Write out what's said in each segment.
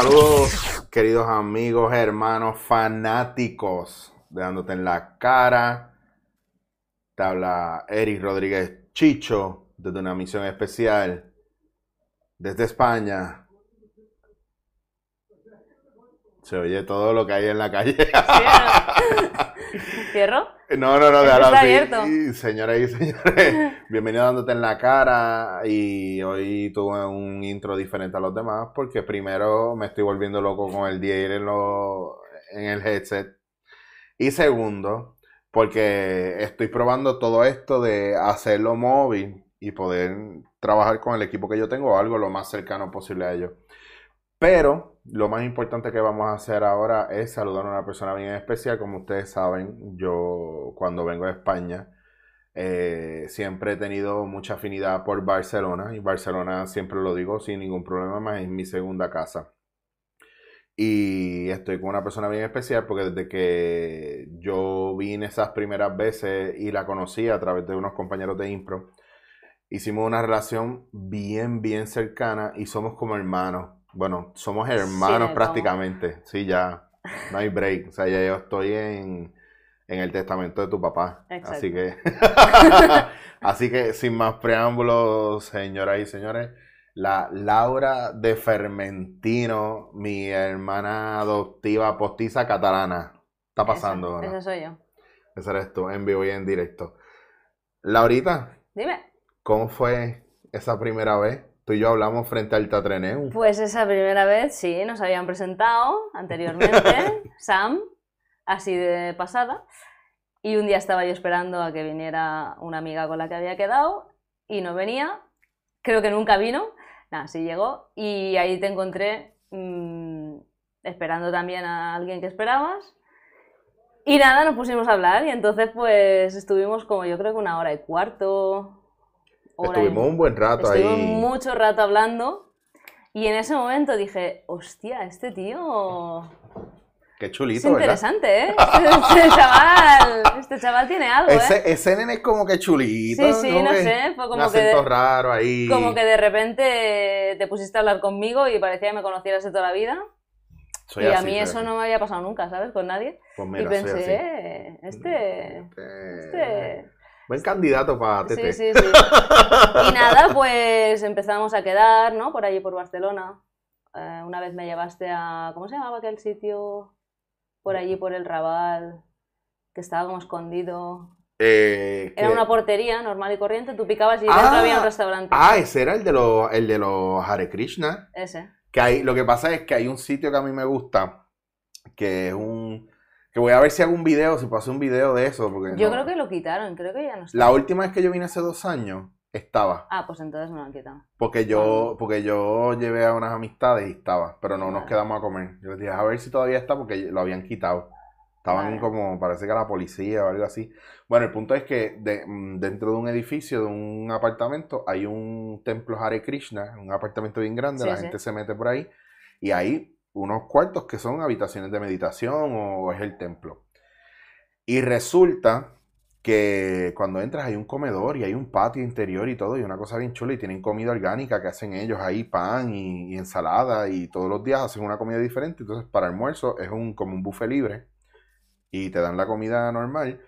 Saludos, queridos amigos, hermanos, fanáticos de Dándote en la Cara. Te habla Eric Rodríguez Chicho desde una misión especial desde España. Se oye todo lo que hay en la calle. ¿Cierro? No, no, no, de Está ahora abierto. sí. Señoras y señores, bienvenido a dándote en la cara. Y hoy tuve un intro diferente a los demás porque primero me estoy volviendo loco con el DA en, lo- en el headset. Y segundo, porque estoy probando todo esto de hacerlo móvil y poder trabajar con el equipo que yo tengo, algo lo más cercano posible a ello. Pero lo más importante que vamos a hacer ahora es saludar a una persona bien especial. Como ustedes saben, yo cuando vengo a España eh, siempre he tenido mucha afinidad por Barcelona y Barcelona siempre lo digo sin ningún problema más, es mi segunda casa. Y estoy con una persona bien especial porque desde que yo vine esas primeras veces y la conocí a través de unos compañeros de Impro, hicimos una relación bien, bien cercana y somos como hermanos. Bueno, somos hermanos prácticamente. Sí, ya, no hay break. O sea, ya yo estoy en, en el testamento de tu papá. Exacto. Así que, así que sin más preámbulos, señoras y señores, la Laura de Fermentino, mi hermana adoptiva postiza catalana. Está pasando, Ese, ¿no? ese soy yo. Ese eres tú, en vivo y en directo. Laurita, Dime. ¿cómo fue esa primera vez? Tú y yo hablamos frente al Tatreneu. Pues esa primera vez, sí, nos habían presentado anteriormente, Sam, así de pasada. Y un día estaba yo esperando a que viniera una amiga con la que había quedado y no venía. Creo que nunca vino. Nada, sí llegó. Y ahí te encontré mm, esperando también a alguien que esperabas. Y nada, nos pusimos a hablar y entonces pues estuvimos como yo creo que una hora y cuarto. Hora y- Estuvimos un buen rato Estuvimos ahí. mucho rato hablando y en ese momento dije, hostia, este tío Qué es chulito, ¿verdad? interesante, ¿eh? Este chaval, este chaval tiene algo, ¿eh? Ese, ese nene es como que chulito. Sí, sí, no que sé, fue un como que, acento de, raro ahí. como que de repente te pusiste a hablar conmigo y parecía que me conocieras de toda la vida. Soy y a así, mí soy eso así. no me había pasado nunca, ¿sabes? Con nadie. Pues y mira, soy pensé, así. eh, este... Este- este... Buen candidato para Sí, Tete. sí, sí. Y nada, pues empezamos a quedar, ¿no? Por allí, por Barcelona. Eh, una vez me llevaste a... ¿Cómo se llamaba aquel sitio? Por allí, por el Raval, que estaba como escondido. Eh, Era que- una portería normal y corriente, tú picabas y Ah, dentro había un restaurante. Ah, ese era el de los, el de los Hare Krishna. Ese. Que hay, lo que pasa es que hay un sitio que a mí me gusta, que es un... Que voy a ver si hago un video, si puedo hacer un video de eso. Porque Yo no- creo que lo quitaron, creo que ya no está. La última vez que yo vine hace dos años, estaba. Ah, pues entonces no lo han quitado. Porque yo, porque yo llevé a unas amistades y estaba, pero no nos quedamos a comer. Yo les dije, a ver si todavía está, porque lo habían quitado. Estaban Vale. como, parece que la policía o algo así. Bueno, el punto es que de- mm, dentro de un edificio, de un apartamento, hay un templo Hare Krishna, un apartamento bien grande, Sí, la sí. gente se mete por ahí, y hay unos cuartos que son habitaciones de meditación o es el templo. Y resulta que cuando entras hay un comedor y hay un patio interior y todo, y una cosa bien chula, y tienen comida orgánica que hacen ellos ahí, pan y, ensalada, y todos los días hacen una comida diferente. Entonces, para almuerzo es un, como un buffet libre, y te dan la comida normal,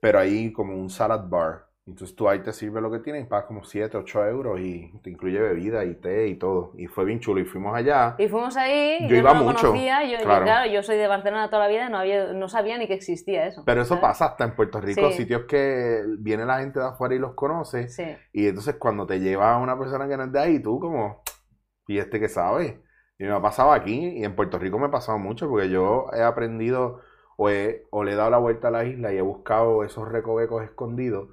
pero hay como un salad bar. Entonces tú ahí te sirves lo que tienes, y pagas como 7, 8 euros, y te incluye bebida y té y todo. Y fue bien chulo, y fuimos allá. Y fuimos ahí, Yo yo, iba no lo mucho, conocía, yo, yo, claro. claro, yo soy de Barcelona toda la vida y no, había, no sabía ni que existía eso. Pero eso ¿sabes? pasa hasta en Puerto Rico, Sí. sitios que viene la gente de afuera y los conoce. Sí. Y entonces cuando te lleva a una persona que no es de ahí, tú como, ¿y este que sabe? Y me ha pasado aquí, y en Puerto Rico me ha pasado mucho, porque yo he aprendido o, he- o le he dado la vuelta a la isla y he buscado esos recovecos escondidos,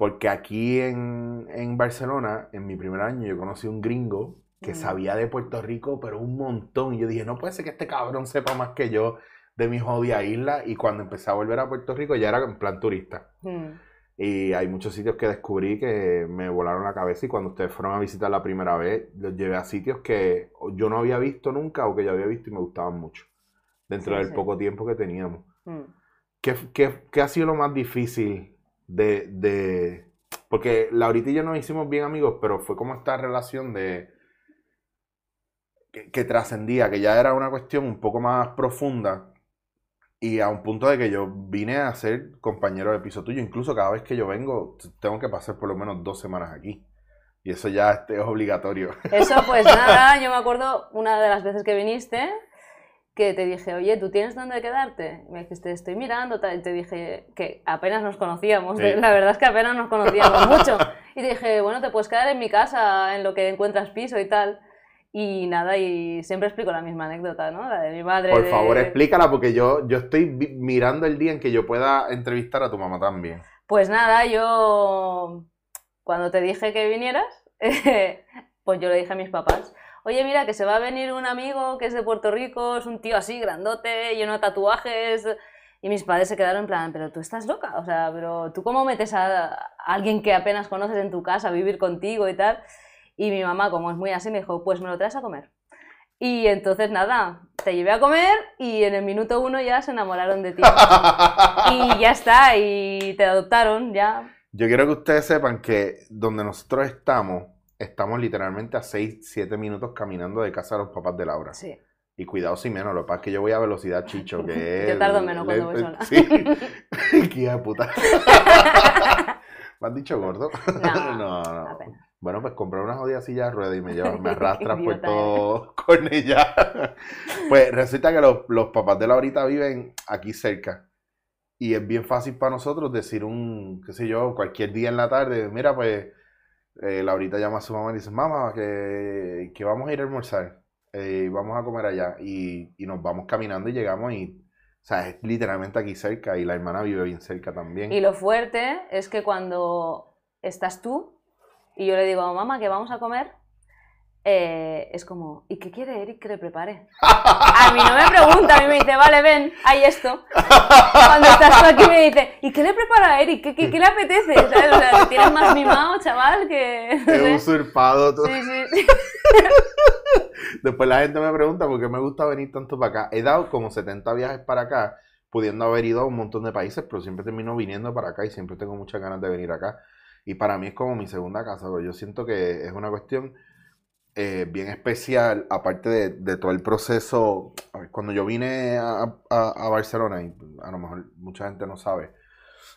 porque aquí en, en Barcelona, en mi primer año, yo conocí un gringo que sabía de Puerto Rico, pero un montón. Y yo dije, no puede ser que este cabrón sepa más que yo de mi jodida isla. Y cuando empecé a volver a Puerto Rico, ya era en plan turista. Mm. Y hay muchos sitios que descubrí que me volaron la cabeza y cuando ustedes fueron a visitar la primera vez, los llevé a sitios que yo no había visto nunca o que yo había visto y me gustaban mucho, dentro Sí, del sí. poco tiempo que teníamos. Mm. ¿Qué, qué- qué ha sido lo más difícil de, de... Porque Laurita y yo nos hicimos bien amigos, pero fue como esta relación de... que, que trascendía, que ya era una cuestión un poco más profunda y a un punto de que yo vine a ser compañero de piso tuyo. Incluso cada vez que yo vengo, tengo que pasar por lo menos dos semanas aquí. Y eso ya este, es obligatorio. Eso, pues nada, yo me acuerdo una de las veces que viniste que te dije, oye, ¿tú tienes dónde quedarte? Y me dijiste, estoy mirando, tal, y te dije que apenas nos conocíamos, Sí. la verdad es que apenas nos conocíamos mucho. Y te dije, bueno, te puedes quedar en mi casa en lo que encuentras piso y tal. Y nada, y siempre explico la misma anécdota, ¿no? La de mi madre. Por de- favor, explícala porque yo, yo estoy mirando el día en que yo pueda entrevistar a tu mamá también. Pues nada, yo cuando te dije que vinieras, pues yo le dije a mis papás, oye, mira, que se va a venir un amigo que es de Puerto Rico, es un tío así, grandote, lleno de tatuajes. Y mis padres se quedaron en plan, pero tú estás loca, o sea, pero tú cómo metes a, alguien que apenas conoces en tu casa a vivir contigo y tal. Y mi mamá, como es muy así, me dijo, pues me lo traes a comer. Y entonces nada, te llevé a comer y en el minuto uno ya se enamoraron de ti. Y ya está, y te adoptaron, ya. Yo quiero que ustedes sepan que donde nosotros estamos, estamos literalmente a 6, 7 minutos caminando de casa de los papás de Laura. Sí. Y cuidado si menos, lo que pasa es que yo voy a velocidad chicho, que Yo tardo menos cuando voy sola. Sí. Qué de puta. ¿Me has dicho gordo? No, no, no. apenas. Bueno, pues compré una jodida silla de ruedas y me, lleva, me arrastras por Idiota todo Cornellá. Pues resulta que los, los papás de Laurita viven aquí cerca. Y es bien fácil para nosotros decir un, qué sé yo, cualquier día en la tarde, mira, pues eh, Laurita llama a su mamá y dice, mamá, que, que vamos a ir a almorzar, eh, vamos a comer allá. Y, y nos vamos caminando y llegamos y, o sea, es literalmente aquí cerca y la hermana vive bien cerca también. Y lo fuerte es que cuando estás tú y yo le digo, mamá, que vamos a comer, eh, es como, ¿y qué quiere Eric que le prepare? A mí no me pregunta, a mí me dice, vale, ven, hay esto. Cuando estás tú aquí me dice, ¿y qué le prepara a Eric? ¿Qué, qué, qué le apetece? ¿Sabes? O sea, tienes más mimado, chaval, que... He usurpado todo. Sí, sí. Después la gente me pregunta por qué me gusta venir tanto para acá. He dado como 70 viajes para acá, pudiendo haber ido a un montón de países, pero siempre termino viniendo para acá y siempre tengo muchas ganas de venir acá. Y para mí es como mi segunda casa, porque yo siento que es una cuestión eh, bien especial, aparte de, de todo el proceso. a ver, Cuando yo vine a, a- a Barcelona, y a lo mejor mucha gente no sabe,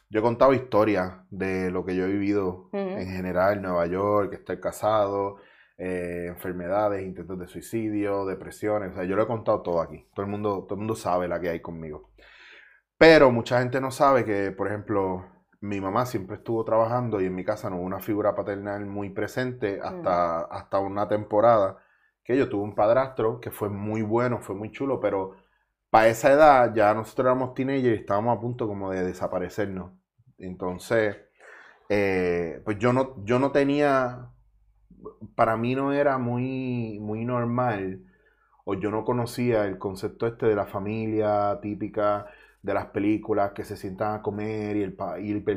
yo he contado historias de lo que yo he vivido Ujú. en general, Nueva York, estar casado, eh, enfermedades, intentos de suicidio, depresiones, o sea, yo lo he contado todo aquí. Todo el mundo, todo el mundo sabe la que hay conmigo. Pero mucha gente no sabe que, por ejemplo, mi mamá siempre estuvo trabajando y en mi casa no hubo una figura paternal muy presente hasta, hasta una temporada que yo tuve un padrastro que fue muy bueno, fue muy chulo, pero para esa edad ya nosotros éramos teenagers y estábamos a punto como de desaparecernos. Entonces, eh, pues yo no, yo no tenía, para mí no era muy, muy normal, o yo no conocía el concepto este de la familia típica de las películas que se sientan a comer y el,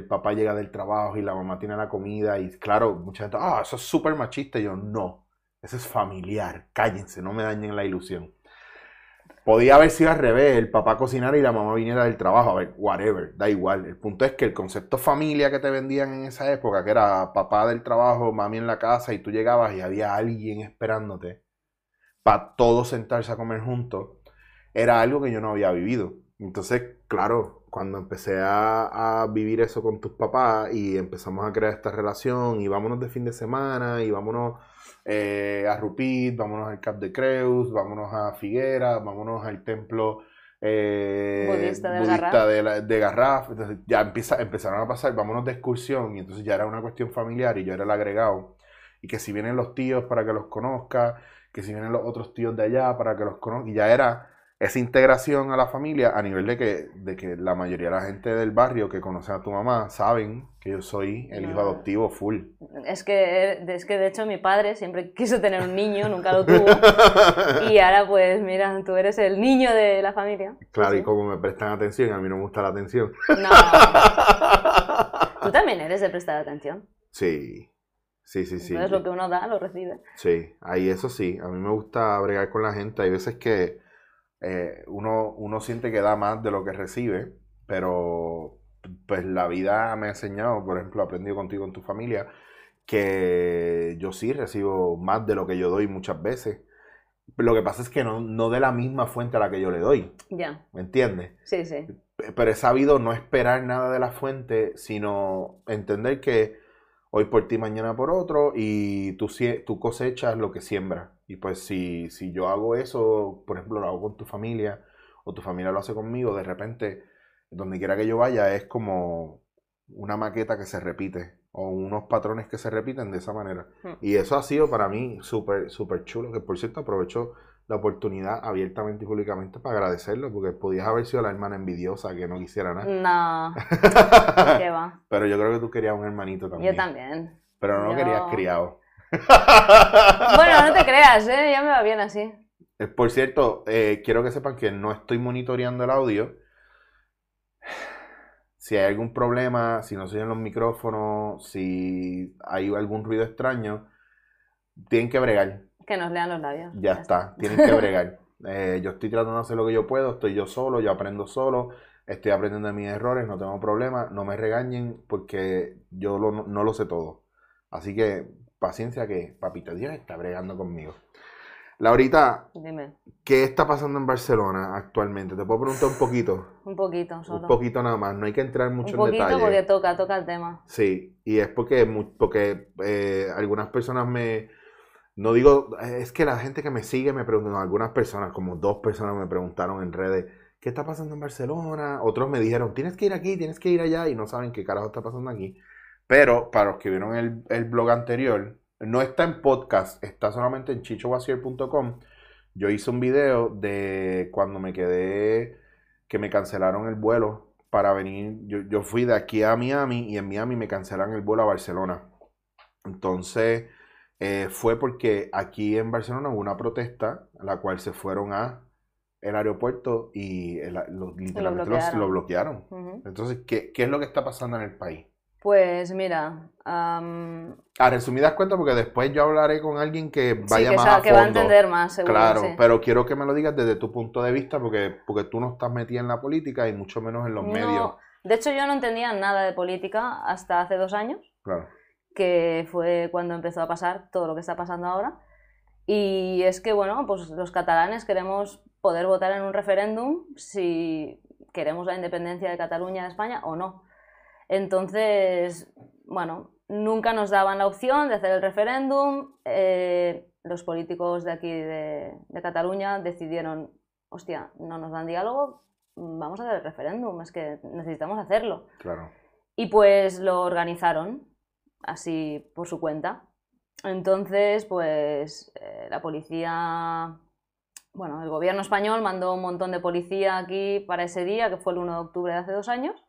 papá llega del trabajo y la mamá tiene la comida y claro, mucha gente, ah, eso es súper machista. Y yo, no, eso es familiar, cállense, no me dañen la ilusión. Podía haber sido al revés, el papá cocinara y la mamá viniera del trabajo, a ver, whatever, da igual. El punto es que el concepto familia que te vendían en esa época, que era papá del trabajo, mami en la casa, y tú llegabas y había alguien esperándote para todos sentarse a comer juntos, era algo que yo no había vivido. Entonces, claro, cuando empecé a, a vivir eso con tus papás y empezamos a crear esta relación y vámonos de fin de semana y vámonos eh, a Rupit, vámonos al Cap de Creus, vámonos a Figuera, vámonos al templo eh, Budista del budista Garraf. de, la- de Garraf. Entonces ya empieza, empezaron a pasar, vámonos de excursión y entonces ya era una cuestión familiar y yo era el agregado. Y que si vienen los tíos para que los conozca, que si vienen los otros tíos de allá para que los conozca, y ya era esa integración a la familia a nivel de que, de que la mayoría de la gente del barrio que conoce a tu mamá saben que yo soy el hijo No. adoptivo full. Es que, es que de hecho mi padre siempre quiso tener un niño, nunca lo tuvo. Y ahora pues mira, tú eres el niño de la familia. Claro, Sí, y como me prestan atención, a mí no me gusta la atención. No, tú también eres de prestar atención. Sí, sí, sí, sí. Entonces lo que uno da, lo recibe. Sí, ahí eso sí, a mí me gusta bregar con la gente. Hay veces que eh, uno, uno siente que da más de lo que recibe, pero pues la vida me ha enseñado, por ejemplo, aprendido contigo en tu familia, que yo sí recibo más de lo que yo doy muchas veces. Lo que pasa es que no, no de la misma fuente a la que yo le doy. Ya. ¿Me entiendes? Sí, sí. Pero he sabido no esperar nada de la fuente, sino entender que hoy por ti, mañana por otro, y tú, tú cosechas lo que siembras. Y pues si, si yo hago eso, por ejemplo, lo hago con tu familia, o tu familia lo hace conmigo, de repente, donde quiera que yo vaya, es como una maqueta que se repite o unos patrones que se repiten de esa manera. Hmm. Y eso ha sido para mí súper, súper chulo, que por cierto aprovecho la oportunidad abiertamente y públicamente para agradecerlo, porque podías haber sido la hermana envidiosa que no quisiera nada. No. ¿Qué va? Pero yo creo que tú querías un hermanito también. Yo también. Pero no lo querías criado. bueno, no te creas, ¿eh? ya me va bien así. Eh, por cierto, eh, quiero que sepan que no estoy monitoreando el audio si hay algún problema, si no se oyen los micrófonos, si hay algún ruido extraño, tienen que bregar. Que nos lean los labios. Ya, está. tienen que bregar. Eh, yo estoy tratando de hacer lo que yo puedo, estoy yo solo, yo aprendo solo, estoy aprendiendo de mis errores, no tengo problema, no me regañen porque yo no lo sé todo. Así que paciencia que Papito Dios está bregando conmigo. Laurita, Dime. ¿qué está pasando en Barcelona actualmente? ¿Te puedo preguntar un poquito? Un poquito, solo. Un poquito nada más, no hay que entrar mucho en detalle. Un poquito porque toca, toca el tema. Sí, y es porque, porque eh, algunas personas me... No digo, es que la gente que me sigue me preguntan, algunas personas, como dos personas me preguntaron en redes, ¿qué está pasando en Barcelona? Otros me dijeron, tienes que ir aquí, tienes que ir allá, y no saben qué carajo está pasando aquí. Pero para los que vieron el, el blog anterior, no está en podcast, está solamente en chichowasier.com. Yo hice un video de cuando me quedé, que me cancelaron el vuelo para venir. Yo, fui de aquí a Miami y en Miami me cancelaron el vuelo a Barcelona. Entonces, eh, fue porque aquí en Barcelona hubo una protesta, la cual se fueron a el aeropuerto y literalmente lo bloquearon. Entonces, ¿qué, ¿qué es lo que está pasando en el país? Pues mira. A resumidas cuentas, porque después yo hablaré con alguien que vaya más a fondo. que va a entender más, seguro. Claro, pero quiero que me lo digas desde tu punto de vista, porque, porque tú no estás metida en la política y mucho menos en los medios. De hecho, yo no entendía nada de política hasta hace dos años. Claro. Que fue cuando empezó a pasar todo lo que está pasando ahora. Y es que, bueno, pues los catalanes queremos poder votar en un referéndum si queremos la independencia de Cataluña de España o no. Entonces, bueno, nunca nos daban la opción de hacer el referéndum. Eh, los políticos de aquí de, Cataluña decidieron, hostia, no nos dan diálogo, vamos a hacer el referéndum, es que necesitamos hacerlo. Claro. Y pues lo organizaron así por su cuenta. Entonces, pues eh, la policía, bueno, el gobierno español mandó un montón de policía aquí para ese día, que fue el 1 de octubre de hace dos años.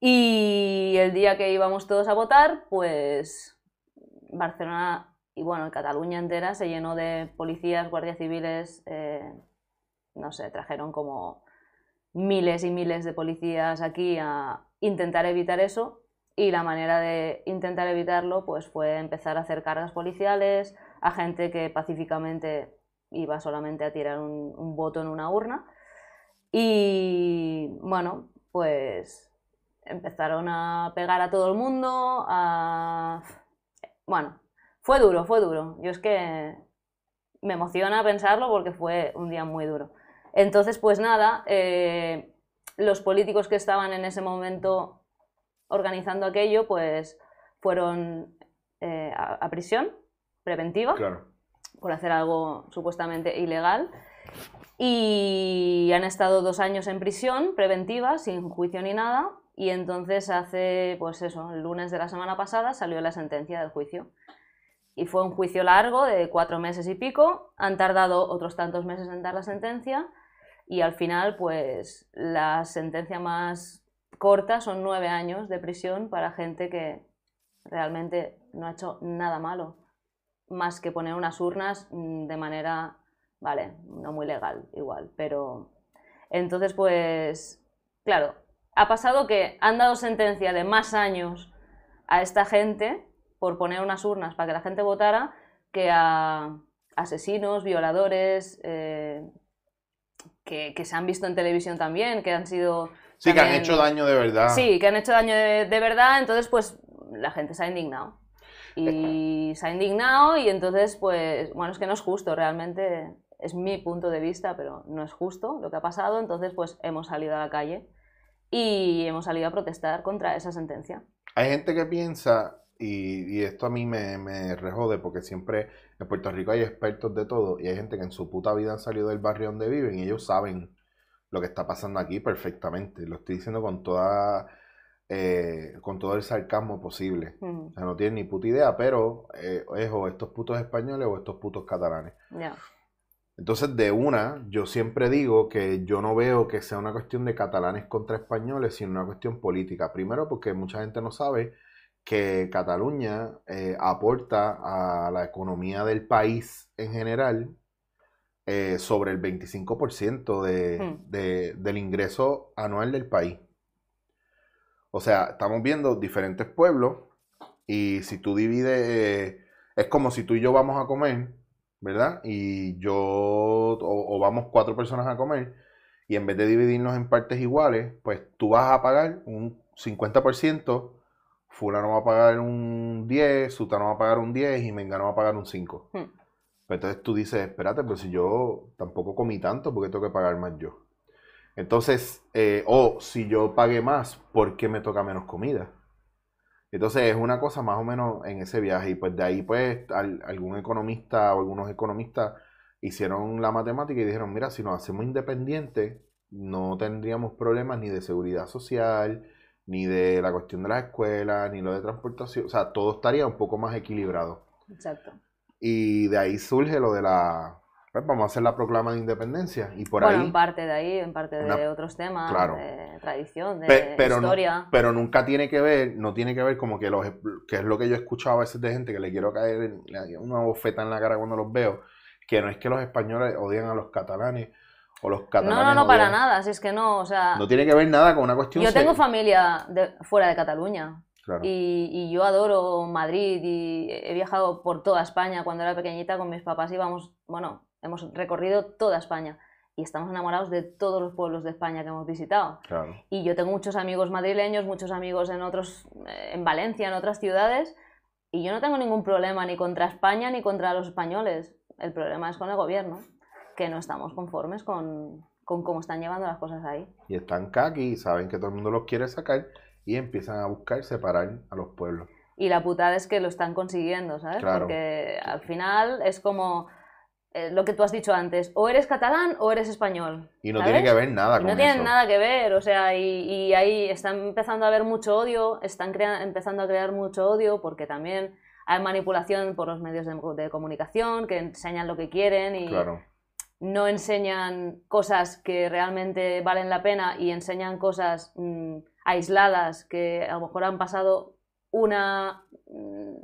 Y el día que íbamos todos a votar, pues Barcelona y bueno, Cataluña entera se llenó de policías, guardias civiles, eh, no sé, trajeron como miles y miles de policías aquí a intentar evitar eso y la manera de intentar evitarlo pues fue empezar a hacer cargas policiales a gente que pacíficamente iba solamente a tirar un, voto en una urna y bueno, pues empezaron a pegar a todo el mundo. Bueno, fue duro, fue duro. Yo es que me emociona pensarlo porque fue un día muy duro. Entonces, pues nada, eh, los políticos que estaban en ese momento organizando aquello, pues fueron eh, a, prisión preventiva por hacer algo supuestamente ilegal. Y han estado dos años en prisión preventiva, sin juicio ni nada, y entonces hace, pues eso, el lunes de la semana pasada salió la sentencia del juicio. Y fue un juicio largo de cuatro meses y pico. Han tardado otros tantos meses en dar la sentencia. Y al final, pues la sentencia más corta son nueve años de prisión para gente que realmente no ha hecho nada malo. Más que poner unas urnas mm, de manera, vale, no muy legal igual. Pero entonces, pues, claro, ha pasado que han dado sentencia de más años a esta gente por poner unas urnas para que la gente votara que a asesinos, violadores, eh, que, se han visto en televisión también, que han sido... Sí, que han hecho daño de verdad. Sí, que han hecho daño de, verdad, entonces pues la gente se ha indignado. y se ha indignado y entonces, pues, bueno, es que no es justo, realmente es mi punto de vista, pero no es justo lo que ha pasado, entonces, pues, hemos salido a la calle y hemos salido a protestar contra esa sentencia. Hay gente que piensa, y, esto a mí me, me, rejode, porque siempre en Puerto Rico hay expertos de todo, y hay gente que en su puta vida han salido del barrio donde viven y ellos saben lo que está pasando aquí perfectamente. Lo estoy diciendo con toda eh, con todo el sarcasmo posible. O sea, no tienen ni puta idea, pero eh, es o estos putos españoles o estos putos catalanes. Entonces, de una, yo siempre digo que yo no veo que sea una cuestión de catalanes contra españoles, sino una cuestión política. Primero, porque mucha gente no sabe que Cataluña eh, aporta a la economía del país en general eh, sobre el 25% de, hmm. de, del ingreso anual del país. O sea, estamos viendo diferentes pueblos y si tú divides, eh, es como si tú y yo vamos a comer, ¿verdad? Y yo, o, vamos cuatro personas a comer, y en vez de dividirnos en partes iguales, pues tú vas a pagar un 50%, fulano va a pagar un 10, sutano va a pagar un 10 y mengano va a pagar un 5. Pues entonces tú dices, espérate, pero si yo tampoco comí tanto, ¿por qué tengo que pagar más yo? Entonces, eh, o si yo pagué más, ¿por qué me toca menos comida? Entonces es una cosa más o menos en ese viaje. Y pues de ahí pues algún economista o algunos economistas hicieron la matemática y dijeron, mira, si nos hacemos independientes, no tendríamos problemas ni de seguridad social, ni de la cuestión de las escuelas, ni lo de transportación. O sea, todo estaría un poco más equilibrado. Exacto. Y de ahí surge lo de la, pues vamos a hacer la proclama de independencia y por bueno, ahí... en parte de ahí, en parte de otros temas, de tradición, de pero historia. pero nunca tiene que ver, no tiene que ver como que los que es lo que yo he escuchado a veces de gente que le quiero caer en, una bofeta en la cara cuando los veo, que no es que los españoles odian a los catalanes o los catalanes. No, no, no, para nada, si es que no, o sea... No tiene que ver nada con una cuestión... Yo tengo familia de, fuera de Cataluña. Y, y, yo adoro Madrid y he viajado por toda España. Cuando era pequeñita con mis papás íbamos, bueno, hemos recorrido toda España y estamos enamorados de todos los pueblos de España que hemos visitado. Y yo tengo muchos amigos madrileños, muchos amigos en otros, eh, en Valencia, en otras ciudades, y yo no tengo ningún problema ni contra España ni contra los españoles. El problema es con el gobierno, que no estamos conformes con, con cómo están llevando las cosas ahí. Y están caqui y saben que todo el mundo los quiere sacar y empiezan a buscar separar a los pueblos. Y la putada es que lo están consiguiendo, ¿sabes? Porque al final es como eh, lo que tú has dicho antes, o eres catalán o eres español. Y no tiene que ver nada con No tienen nada que ver, o sea, y, ahí están empezando a haber mucho odio, están empezando a crear mucho odio porque también hay manipulación por los medios de, comunicación que enseñan lo que quieren y no enseñan cosas que realmente valen la pena y enseñan cosas mm, aisladas que a lo mejor han pasado una mm,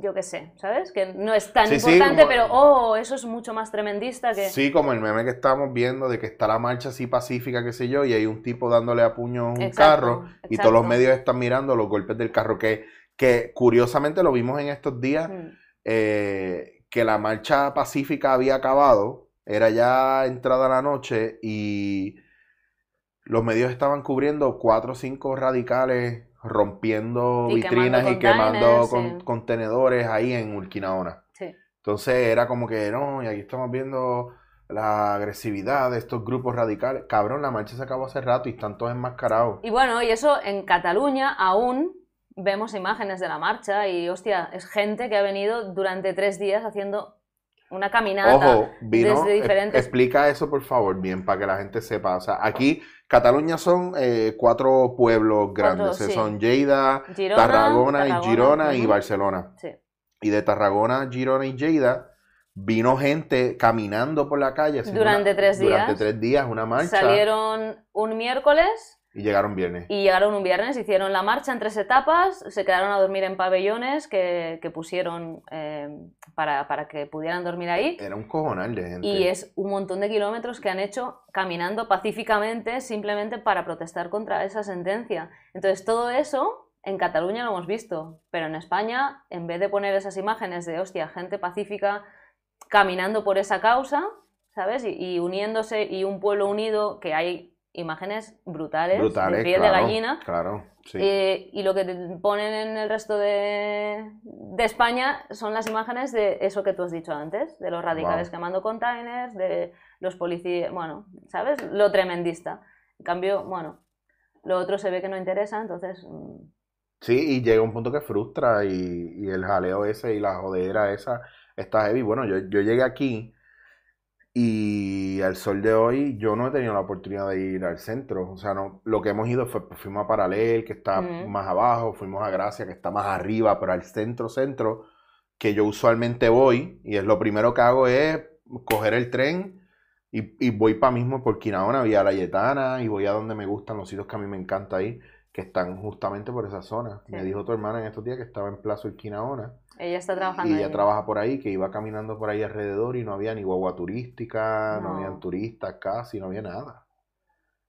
yo qué sé, ¿sabes? Que no es tan importante, pero oh, eso es mucho más tremendista que... Sí, como el meme que estábamos viendo de que está la marcha así pacífica, qué sé yo, y hay un tipo dándole a puño a un carro y todos los medios están mirando los golpes del carro, que, que curiosamente lo vimos en estos días, mm. eh, que la marcha pacífica había acabado, era ya entrada la noche y los medios estaban cubriendo cuatro o cinco radicales rompiendo vitrinas y quemando contenedores ahí en Urquinaona. Entonces era como que, no, y aquí estamos viendo la agresividad de estos grupos radicales. Cabrón, la marcha se acabó hace rato y están todos enmascarados. Y bueno, y eso en Cataluña aún vemos imágenes de la marcha y, hostia, es gente que ha venido durante tres días haciendo una caminata desde diferentes... Explica eso, por favor, bien, para que la gente sepa. O sea, aquí Cataluña son eh, cuatro pueblos grandes. Son Lleida, Tarragona, y Girona y Barcelona. Y de Tarragona, Girona y Lleida vino gente caminando por la calle. Durante tres días. Durante tres días, una marcha. Salieron un miércoles y llegaron viernes. Y llegaron un viernes, hicieron la marcha en tres etapas, se quedaron a dormir en pabellones que, pusieron eh, para, que pudieran dormir ahí. Era un cojonal de gente. Y es un montón de kilómetros que han hecho caminando pacíficamente simplemente para protestar contra esa sentencia. Entonces todo eso en Cataluña lo hemos visto, pero en España, en vez de poner esas imágenes de, hostia, gente pacífica caminando por esa causa, ¿sabes? y uniéndose y un pueblo unido que hay imágenes brutales, Brutales, de piel claro, de gallina. Claro, sí. Eh, y lo que te ponen en el resto de, de España son las imágenes de eso que tú has dicho antes, de los radicales Wow. quemando containers, de los policías, bueno, ¿sabes? Lo tremendista. En cambio, bueno, lo otro se ve que no interesa, entonces... mm, Sí, y llega un punto que frustra y, y el jaleo ese y la jodera esa está heavy. Bueno, yo, yo llegué aquí y al sol de hoy yo no he tenido la oportunidad de ir al centro. O sea, no, lo que hemos ido fue, pues, fuimos a Paralel, que está más abajo, fuimos a Gracia, que está más arriba, pero al centro, centro, que yo usualmente voy y es lo primero que hago es coger el tren y, y voy para mismo por Quinaona, vía La Yetana y voy a donde me gustan los sitios que a mí me encanta ir que están justamente por esa zona. Sí. Me dijo tu hermana en estos días que estaba en Plaza Urquinaona ella está trabajando y ella ahí. trabaja por ahí, que iba caminando por ahí alrededor y no había ni guagua turística, no, No. habían turistas casi, no había nada.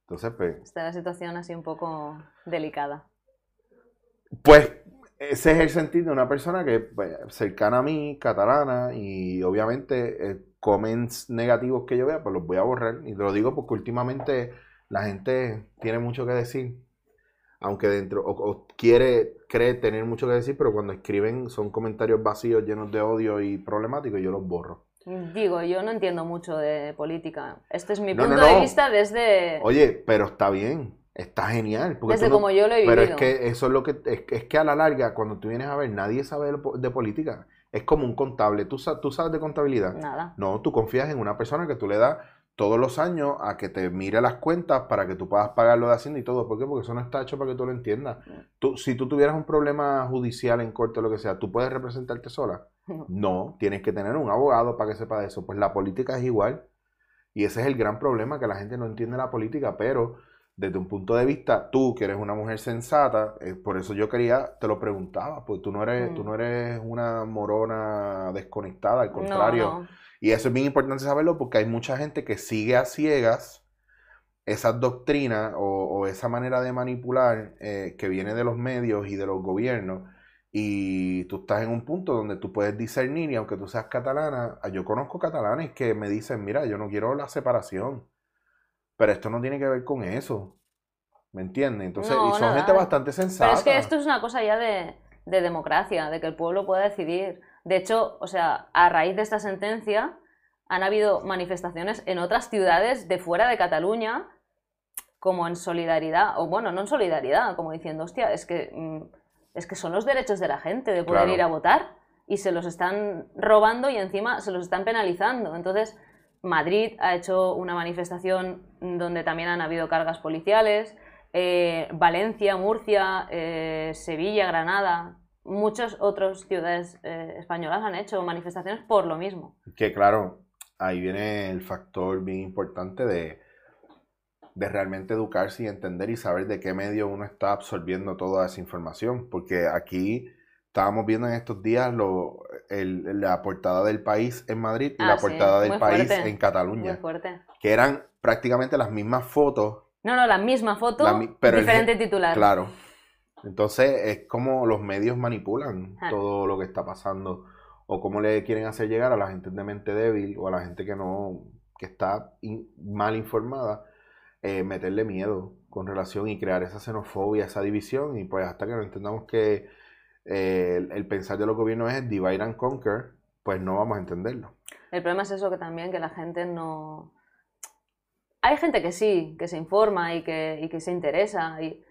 Entonces, pues, Está la situación así un poco delicada. pues ese es el sentido de una persona que pues, cercana a mí, catalana, y obviamente eh, comments negativos que yo vea, pues los voy a borrar. Y te lo digo porque últimamente la gente tiene mucho que decir. Aunque dentro, o, o quiere, cree tener mucho que decir, pero cuando escriben son comentarios vacíos, llenos de odio y problemáticos, y yo los borro. Digo, yo no entiendo mucho de política. Este es mi No, no, punto de vista desde, Oye, pero está bien, está genial. Porque desde como yo lo he Pero vivido. es que eso es lo que es, que- es que a la larga, cuando tú vienes a ver, nadie sabe de, po- de política. Es como un contable. ¿Tú, tú sabes de contabilidad? Nada. No, tú confías en una persona que tú le das todos los años a que te mire las cuentas para que tú puedas pagar lo de Hacienda y todo. ¿Por qué? Porque eso no está hecho para que tú lo entiendas. Tú, si tú tuvieras un problema judicial en corte o lo que sea, ¿tú puedes representarte sola? No. No, tienes que tener un abogado para que sepa de eso. Pues la política es igual. Y ese es el gran problema, que la gente no entiende la política, pero desde un punto de vista, tú que eres una mujer sensata, eh, por eso yo quería, te lo preguntaba, pues tú no eres, Mm. tú no eres una morona desconectada, al contrario. no. Y eso es bien importante saberlo porque hay mucha gente que sigue a ciegas esas doctrinas o, o esa manera de manipular eh, que viene de los medios y de los gobiernos. Y tú estás en un punto donde tú puedes discernir, y aunque tú seas catalana, ah, yo conozco catalanes que me dicen, mira, yo no quiero la separación, pero esto no tiene que ver con eso. ¿Me entiendes? Entonces, No, y son nada. gente bastante sensata. Pero es que esto es una cosa ya de, de democracia, de que el pueblo pueda decidir. De hecho, o sea, a raíz de esta sentencia han habido manifestaciones en otras ciudades de fuera de Cataluña como en solidaridad, o bueno, no en solidaridad, como diciendo, hostia, es que, mm, es que son los derechos de la gente de poder Claro. ir a votar y se los están robando y encima se los están penalizando. Entonces, Madrid ha hecho una manifestación donde también han habido cargas policiales, eh, Valencia, Murcia, eh, Sevilla, Granada, muchas otras ciudades eh, españolas han hecho manifestaciones por lo mismo. Que claro, ahí viene el factor bien importante de, de realmente educarse y entender y saber de qué medio uno está absorbiendo toda esa información. Porque aquí estábamos viendo en estos días lo, el- la portada del país en Madrid y Ah, la sí, portada del muy país fuerte, en Muy Cataluña, fuerte. que eran prácticamente las mismas fotos, No, no, la misma foto, La mi- pero el diferente ge- titular. claro. Entonces es como los medios manipulan Ah. todo lo que está pasando o cómo le quieren hacer llegar a la gente de mente débil o a la gente que no, que está in- mal informada, eh, meterle miedo con relación y crear esa xenofobia, esa división y pues hasta que no entendamos que eh, el, el pensar de los gobiernos es divide and conquer, pues no vamos a entenderlo. El problema es eso que también que la gente no... Hay gente que sí, que se informa y que, y que se interesa, y...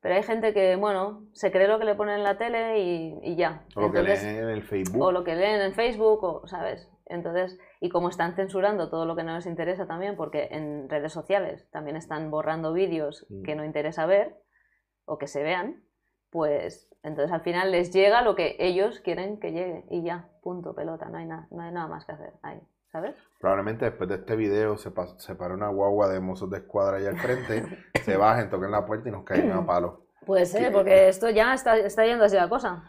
pero hay gente que, bueno, se cree lo que le ponen en la tele y, y ya. O lo que leen en el Facebook. o lo que leen en Facebook, o, ¿sabes? Entonces, y como están censurando todo lo que no les interesa también, porque en redes sociales también están borrando vídeos Mm. que no interesa ver o que se vean, pues entonces al final les llega lo que ellos quieren que llegue y ya, punto, pelota, no hay, nada no hay nada más que hacer ahí, ¿sabes? Probablemente después de este video se, pa- se para una guagua de mozos de escuadra ahí al frente, se bajen, toquen la puerta y nos caen a palo. Puede ser, Que- porque esto ya está, está yendo así la cosa.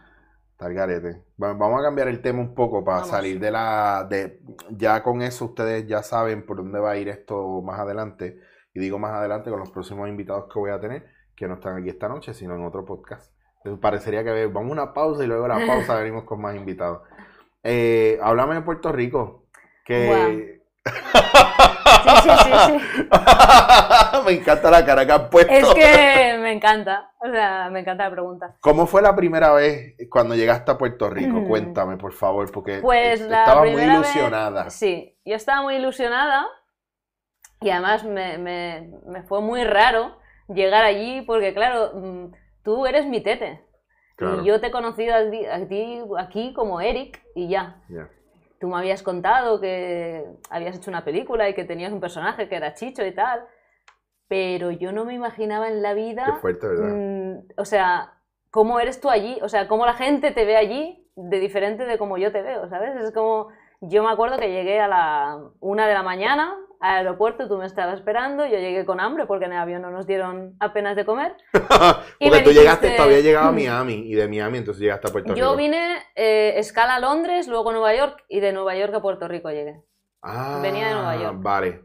Está el garete. Va- Vamos a cambiar el tema un poco para Vamos. salir de la... De, ya con eso ustedes ya saben por dónde va a ir esto más adelante. Y digo más adelante con los próximos invitados que voy a tener, que no están aquí esta noche, sino en otro podcast. Parecería que vamos a una pausa y luego de la pausa venimos con más invitados. Eh, háblame de Puerto Rico. Que... Sí, sí, sí, sí. me encanta la cara que has puesto. Es que me encanta. O sea, me encanta la pregunta. ¿Cómo fue la primera vez cuando llegaste a Puerto Rico? Cuéntame, por favor, porque Pues estaba muy vez- ilusionada. Sí, yo estaba muy ilusionada y además me, me- me fue muy raro llegar allí porque, claro, mm, tú eres mi tete. Claro. Y yo te he conocido a ti, a ti aquí como Eric y ya. Tú me habías contado que habías hecho una película y que tenías un personaje que era Chicho y tal, pero yo no me imaginaba en la vida, Qué fuerte, ¿verdad? mm, o sea, cómo eres tú allí, o sea, cómo la gente te ve allí de diferente de cómo yo te veo, ¿sabes? Es como, yo me acuerdo que llegué a la una de la mañana al aeropuerto, tú me estabas esperando, yo llegué con hambre porque en el avión no nos dieron apenas de comer. y Porque tú llegaste, dijiste- todavía llegado a Miami y de Miami entonces llegaste a Puerto Yo Rico. vine eh, escala a Londres, luego a Nueva York y de Nueva York a Puerto Rico llegué. Ah, venía de Nueva York. Vale.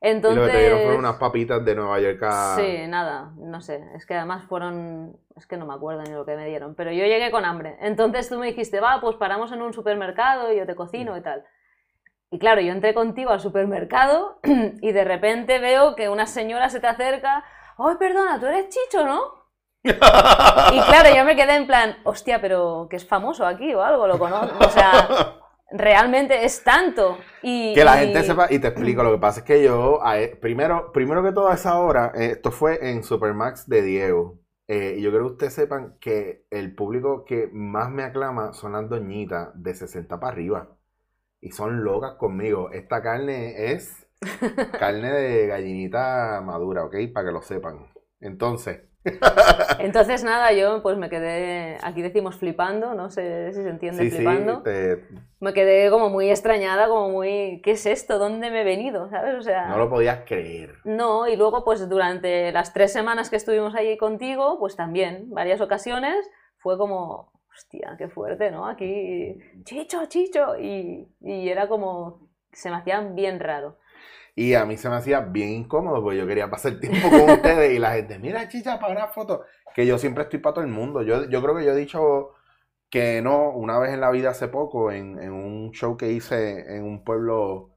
Entonces, Y lo que te dieron fueron unas papitas de Nueva York a... Sí, nada, no sé. Es que además fueron. Es que no me acuerdo ni lo que me dieron. Pero yo llegué con hambre. Entonces tú me dijiste, va, pues paramos en un supermercado y yo te cocino y tal. Y claro, yo entré contigo al supermercado y de repente veo que una señora se te acerca. ¡Ay, perdona, tú eres Chicho, ¿no? Y claro, yo me quedé en plan, hostia, pero que es famoso aquí o algo, lo conozco. O sea, realmente es tanto. Y, Que la y- gente sepa, y te explico, lo que pasa es que yo, primero, primero que todo a esa hora, esto fue en Supermax de Diego. Eh, y yo quiero que ustedes sepan que el público que más me aclama son las doñitas de 60 para arriba. Y son locas conmigo. Esta carne es carne de gallinita madura, ¿ok? Para que lo sepan. Entonces, Entonces, nada, yo pues me quedé, aquí decimos flipando, no sé si se entiende sí, sí, flipando. te- Me quedé como muy extrañada, como muy, ¿qué es esto? ¿Dónde me he venido? ¿Sabes? O sea, no lo podías creer. no, y luego pues durante las tres semanas que estuvimos allí contigo, pues también, varias ocasiones, fue como, hostia, qué fuerte, ¿no? Aquí, chicho, chicho, y, y era como, se me hacía bien raro. Y a mí se me hacía bien incómodo porque yo quería pasar tiempo con ustedes y la gente, mira chicha, para una foto. Que yo siempre estoy para todo el mundo. Yo, yo creo que yo he dicho que no, una vez en la vida hace poco, en, en un show que hice en un pueblo,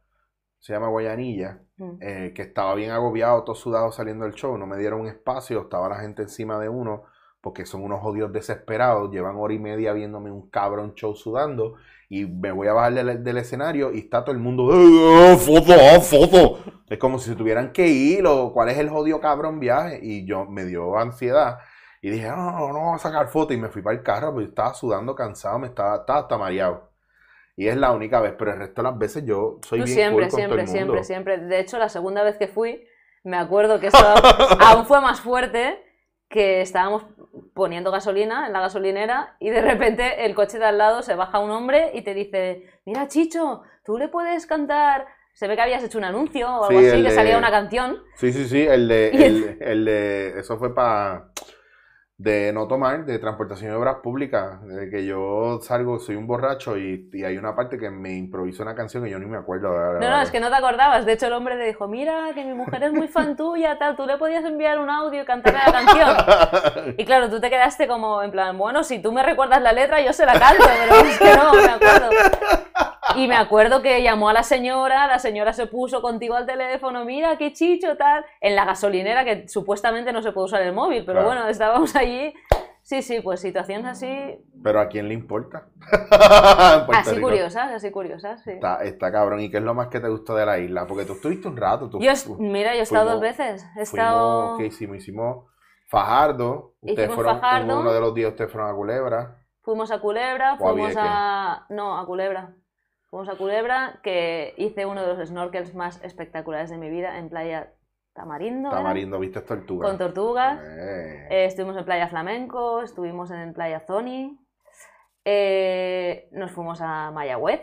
se llama Guayanilla, Mm. eh, que estaba bien agobiado, todo sudado saliendo del show, no me dieron un espacio, estaba la gente encima de uno, porque son unos odios desesperados, llevan hora y media viéndome un cabrón show sudando, y me voy a bajar del, del escenario y está todo el mundo, "Eh, eh, foto, ah, foto. Es como si se tuvieran que ir, o cuál es el jodido cabrón viaje, y yo me dio ansiedad. Y dije, no, no, no, voy a sacar foto. Y me fui para el carro, porque estaba sudando cansado, me estaba, estaba hasta mareado. Y es la única vez, pero el resto de las veces yo soy Tú bien siempre, cool con todo siempre, el mundo. siempre, siempre. De hecho, la segunda vez que fui, me acuerdo que eso aún fue más fuerte, que estábamos poniendo gasolina en la gasolinera y de repente el coche de al lado se baja un hombre y te dice, mira Chicho, tú le puedes cantar... Se ve que habías hecho un anuncio o algo Sí, así, que de- salía una canción. Sí, sí, sí, el de, el, el de, eso fue para, de no tomar, de transportación de obras públicas, de que yo salgo, soy un borracho y, y hay una parte que me improviso una canción y yo ni me acuerdo. de- No, no, es que no te acordabas. De hecho, el hombre le dijo, mira, que mi mujer es muy fan tuya, tal, tú le podías enviar un audio y cantarle la canción. Y claro, tú te quedaste como en plan, bueno, si tú me recuerdas la letra, yo se la canto, pero es que no, me acuerdo. Y me acuerdo que llamó a la señora, la señora se puso contigo al teléfono, mira, qué chicho, tal, en la gasolinera, que supuestamente no se puede usar el móvil, pero Claro. bueno, estábamos allí. Sí, sí, pues situaciones así, Pero ¿a quién le importa? Así Rico. curiosas, así curiosas, sí. Está, está cabrón. ¿Y qué es lo más que te gustó de la isla? Porque tú estuviste un rato. Tú, Yo, tú- mira, yo he estado dos veces. He estado... ¿qué hicimos? Hicimos Fajardo. Ustedes fueron, Fajardo. uno de los días ustedes fueron a Culebra. Fuimos a Culebra, O fuimos a... No, a Culebra. Fuimos a Culebra, que hice uno de los snorkels más espectaculares de mi vida en playa Tamarindo. Tamarindo, ¿viste tortugas? Con tortugas. Eh. Eh, estuvimos en playa Flamenco, estuvimos en playa Zoni. Eh, nos fuimos a Mayagüez,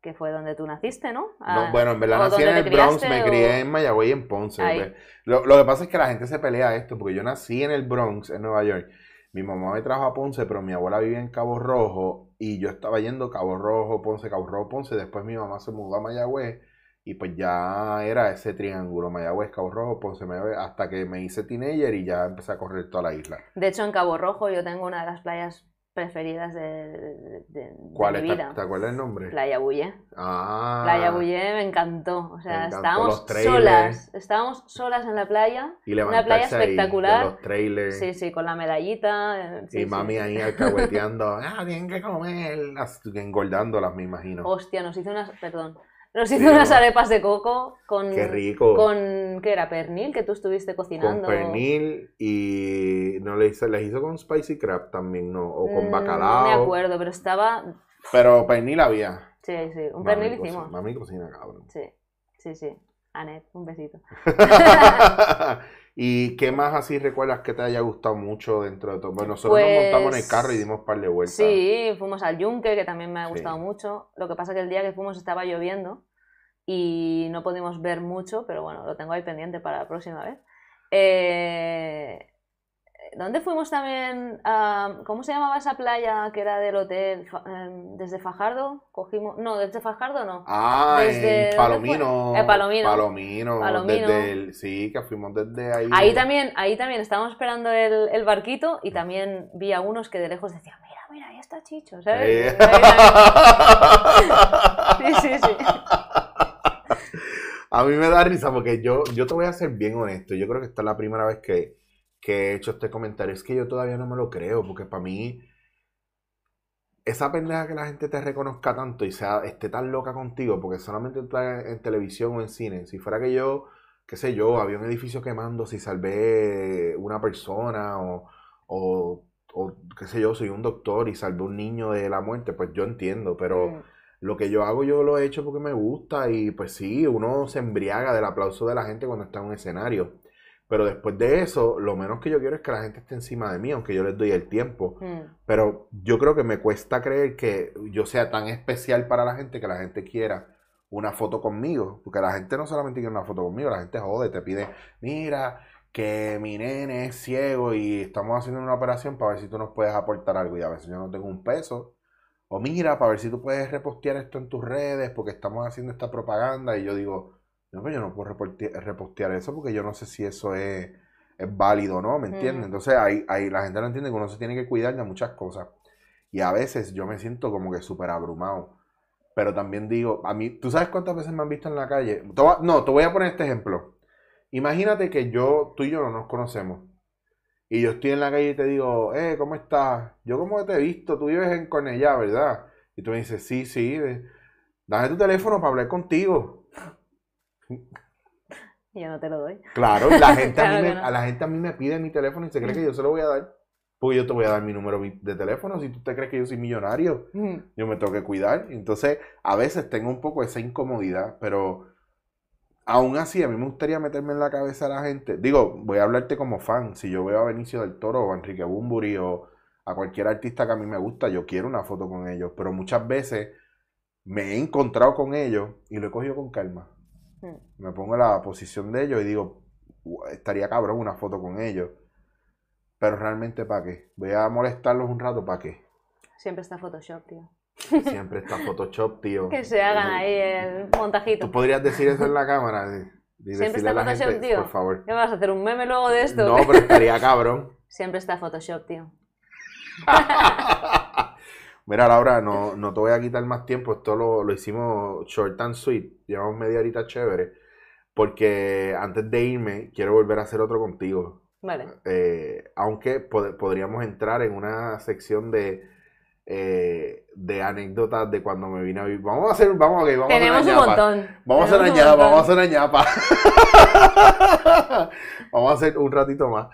que fue donde tú naciste, ¿no? A- No, bueno, en verdad nací en el Bronx, me o- crié en Mayagüez y en Ponce. Lo, lo que pasa es que la gente se pelea esto, porque yo nací en el Bronx, en Nueva York. Mi mamá me trajo a Ponce, pero mi abuela vivía en Cabo Rojo y yo estaba yendo Cabo Rojo, Ponce, Cabo Rojo, Ponce. Después mi mamá se mudó a Mayagüez y pues ya era ese triángulo, Mayagüez, Cabo Rojo, Ponce, Mayagüez, hasta que me hice teenager y ya empecé a correr toda la isla. De hecho, en Cabo Rojo yo tengo una de las playas preferidas de, de- de- de ¿Cuál mi es? ¿Te, vida. te acuerdas el nombre? Playa Bulle. Ah. Playa Bulle me encantó. O sea, estábamos solas. Estábamos solas en la playa. Y Una playa levantarse ahí de espectacular. los trailers. Sí, sí, con la medallita. eh, sí, y sí. mami ahí alcahueteando. ah, tienen que comer. Las- engordándolas, me imagino. Hostia, nos hizo unas. Perdón. Nos hizo Sí, unas arepas de coco con. Qué rico. Con. ¿Qué era? ¿Pernil? Que tú estuviste Con cocinando. pernil y no le hizo, les hizo con spicy crab también, ¿no? O con Mm, bacalao. No me acuerdo, pero estaba. Pero pernil había. Sí, sí. Un Mami pernil cocina- hicimos. Mami cocina, cabrón. Sí, sí, sí. Anet, un besito. ¿Y qué más así recuerdas que te haya gustado mucho dentro de todo? Bueno, nosotros nos montamos en el Pues, carro y dimos un par de vueltas. Sí, fuimos al Yunque, que también me ha Sí. gustado mucho. Lo que pasa que el día que fuimos estaba lloviendo y no pudimos ver mucho, pero bueno, lo tengo ahí pendiente para la próxima vez. Eh, ¿Dónde fuimos también? ¿Cómo se llamaba esa playa que era del hotel? Em, ¿Desde Fajardo? Cogimos... No, desde Fajardo no. Ah, Desde- en ¿dónde Palomino. Eh, Palomino. Palomino. Palomino. Desde el- sí, que fuimos desde ahí. Ahí también, ahí también estábamos esperando el, el barquito y también vi a unos que de lejos decían, mira, mira, ahí está Chicho, ¿sabes? Sí, sí, sí. A mí me da risa porque yo, yo te voy a ser bien honesto. Yo creo que esta es la primera vez que, que he hecho este comentario. Es que yo todavía no me lo creo porque para mí esa pendeja que la gente te reconozca tanto y sea, esté tan loca contigo porque solamente está en televisión o en cine. Si fuera que yo, qué sé yo, había un edificio quemando, si salvé una persona o, o, o, qué sé yo, soy un doctor y salvé un niño de la muerte, pues yo entiendo, pero... Mm. Lo que yo hago, yo lo he hecho porque me gusta y pues sí, uno se embriaga del aplauso de la gente cuando está en un escenario. Pero después de eso, lo menos que yo quiero es que la gente esté encima de mí, aunque yo les doy el tiempo. Mm. Pero yo creo que me cuesta creer que yo sea tan especial para la gente que la gente quiera una foto conmigo. Porque la gente no solamente quiere una foto conmigo, la gente jode, te pide, mira, que mi nene es ciego y estamos haciendo una operación para ver si tú nos puedes aportar algo. Y a veces yo no tengo un peso. O mira, para ver si tú puedes repostear esto en tus redes porque estamos haciendo esta propaganda. Y yo digo, no, pero yo no puedo repostear eso porque yo no sé si eso es, es válido o no, ¿me entiendes? Mm. Entonces ahí, ahí la gente no entiende que uno se tiene que cuidar de muchas cosas. Y a veces yo me siento como que súper abrumado. Pero también digo, a mí, ¿tú sabes cuántas veces me han visto en la calle? Te no, te voy a poner este ejemplo. Imagínate que yo, tú y yo no nos conocemos. Y yo estoy en la calle y te digo, eh, ¿cómo estás? Yo como que te he visto, tú vives en Cornellá, ¿verdad? Y tú me dices, sí, sí, dame tu teléfono para hablar contigo. Yo no te lo doy. Claro, la gente, a, mí me, no. a la gente a mí me pide mi teléfono y se cree que yo se lo voy a dar. Porque yo te voy a dar mi número de teléfono. Si tú te crees que yo soy millonario, Mm. yo me tengo que cuidar. Entonces, a veces tengo un poco esa incomodidad, pero aún así, a mí me gustaría meterme en la cabeza a la gente. Digo, voy a hablarte como fan. Si yo veo a Benicio del Toro o a Enrique Bumburi o a cualquier artista que a mí me gusta, yo quiero una foto con ellos. Pero muchas veces me he encontrado con ellos y lo he cogido con calma. Me pongo en la posición de ellos y digo, "Ua, estaría cabrón una foto con ellos. Pero realmente, ¿para qué? Voy a molestarlos un rato, ¿para qué? Siempre está Photoshop, tío. Siempre está Photoshop, tío. Que se hagan ahí el montajito. ¿Tú podrías decir eso en la cámara? Y- Siempre está Photoshop, gente, tío. por favor. ¿Qué me vas a hacer? ¿Un meme luego de esto? No, pero estaría cabrón. Siempre está Photoshop, tío. Mira, Laura, no, no te voy a quitar más tiempo. Esto lo, lo hicimos short and sweet. Llevamos media horita chévere. Porque antes de irme, quiero volver a hacer otro contigo. Vale. Eh, aunque pod- podríamos entrar en una sección de, eh, de anécdotas de cuando me vine a vivir. Vamos a hacer, vamos, ok, vamos Tenemos a hacer un ñapa. montón. Vamos a hacer una Tenemos ñapa, vamos a hacer una ñapa. vamos a hacer un ratito más.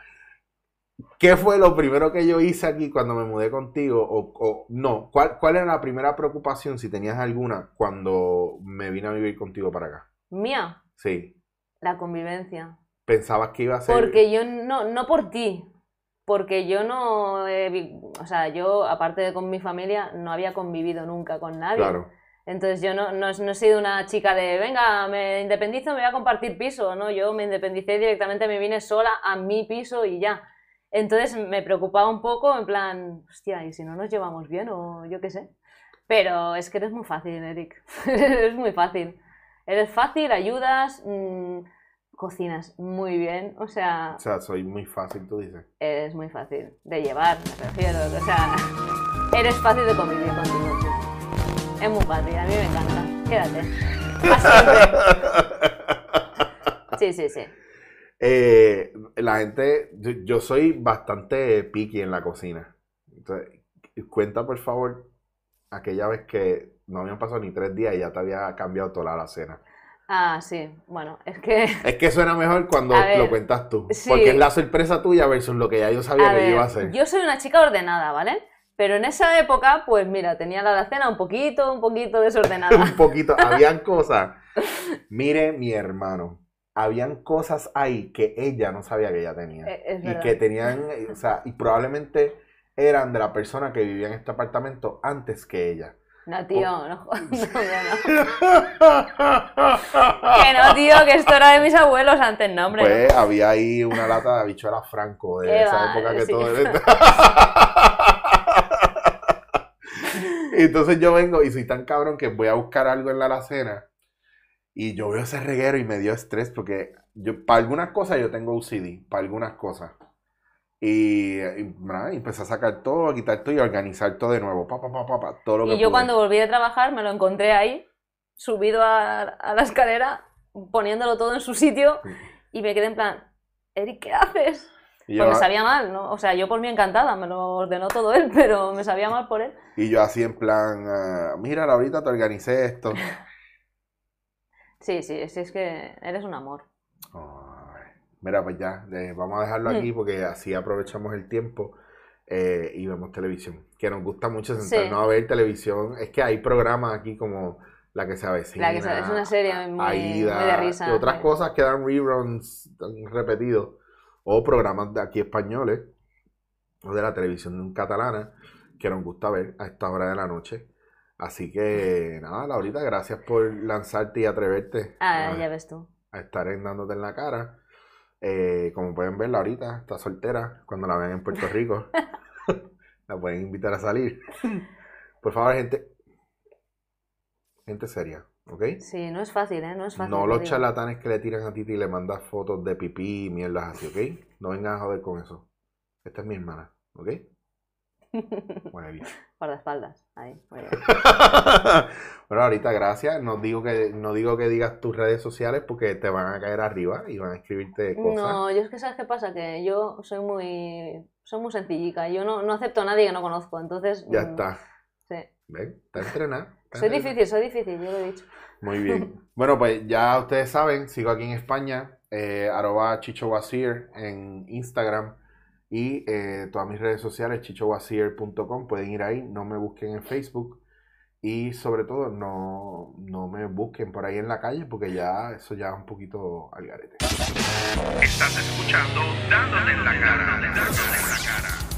¿Qué fue lo primero que yo hice aquí cuando me mudé contigo? O, o- no, ¿cuál, ¿cuál era la primera preocupación, si tenías alguna, cuando me vine a vivir contigo para acá? Mía, Sí. la convivencia. ¿Pensabas que iba a ser? Porque yo no, no por ti, porque yo no, he o sea, yo aparte de con mi familia no había convivido nunca con nadie. Claro. Entonces yo no, no, no he sido una chica de, venga, me independizo, me voy a compartir piso, ¿no? Yo me independicé directamente, me vine sola a mi piso y ya. Entonces me preocupaba un poco, en plan, hostia, ¿y si no nos llevamos bien o yo qué sé? Pero es que eres muy fácil, Eric. eres muy fácil. Eres fácil, ayudas, mm, cocinas muy bien, o sea, O sea, soy muy fácil, tú dices. es muy fácil de llevar, me refiero. O sea, Eres fácil de convivir contigo. Es muy fácil, a mí me encanta. Quédate. Siempre. Sí, sí, sí. Eh, la gente, yo, yo soy bastante picky en la cocina. Entonces, cuenta por favor aquella vez que no habían pasado ni tres días y ya te había cambiado toda la cena. Ah, sí. Bueno, es que. Es que suena mejor cuando ver, lo cuentas tú. sí. Porque es la sorpresa tuya versus lo que ya yo sabía A que ver, iba a hacer. yo soy una chica ordenada, ¿vale? Pero en esa época, pues mira, tenía la alacena un poquito, un poquito desordenada. un poquito, habían cosas. Mire, mi hermano, habían cosas ahí que ella no sabía que ella tenía. Eh, es y que tenían, eh, o sea, y probablemente eran de la persona que vivía en este apartamento antes que ella. No, tío, no, no. Que no, tío, que esto era de mis abuelos antes, no, hombre. Pues había ahí una lata de habichuela franco de esa vale, época que sí. todo Y Entonces yo vengo y soy tan cabrón que voy a buscar algo en la alacena y yo veo ese reguero y me dio estrés porque yo para algunas cosas yo tengo UCD, para algunas cosas. Y, y, nada, y empecé a sacar todo, a quitar todo y a organizar todo de nuevo. Pa, pa, pa, pa, pa, todo lo que Y yo pude. cuando volví de trabajar me lo encontré ahí, subido a, a la escalera, poniéndolo todo en su sitio, y me quedé en plan, Eric, ¿qué haces? Y yo, Porque sabía mal, ¿no? O sea, yo por mí encantada, me lo ordenó todo él, pero me sabía mal por él. y yo así en plan, ah, mira, ahorita te organicé esto. Sí, sí, sí, es que eres un amor. Ay, Mira, pues ya, eh, vamos a dejarlo Mm. aquí porque así aprovechamos el tiempo eh, y vemos televisión. Que nos gusta mucho sentarnos Sí. a ver televisión. Es que hay programas aquí como La que se avecina. La que se- es una serie muy- Aida, muy de risa, Y otras cosas que dan reruns repetidos. O programas de aquí españoles. O de la televisión catalana. Que nos gusta ver a esta hora de la noche. Así que nada, Laurita, gracias por lanzarte y atreverte Ah, a- ya ves tú. a estar en dándote en la cara. Eh, como pueden verla ahorita, está soltera. Cuando la vean en Puerto Rico, la pueden invitar a salir. Por favor, gente. Gente seria, ¿ok? Sí, no es fácil, ¿eh? No es fácil. No los digo. charlatanes que le tiran a Titi y le mandas fotos de pipí y mierdas así, ¿ok? No vengan a joder con eso. Esta es mi hermana, ¿ok? Muy bien. Guardaespaldas. Ahí, bueno, ahorita gracias. No digo que no digo que digas tus redes sociales porque te van a caer arriba y van a escribirte cosas. No, yo es que sabes qué pasa, que yo soy muy, soy muy sencillica. Yo no, no acepto a nadie que no conozco, entonces. Ya mm, está. Sí. ¿Ven? Está entrenada. Soy difícil, soy difícil, yo lo he dicho. Muy bien. Bueno, pues ya ustedes saben, sigo aquí en España, eh, arroba Chicho en Instagram y eh, todas mis redes sociales, chichowazir.com, pueden ir ahí, no me busquen en Facebook y sobre todo no, no me busquen por ahí en la calle porque ya eso ya es un poquito al garete. Estás escuchando Dándote en la cara. Cara.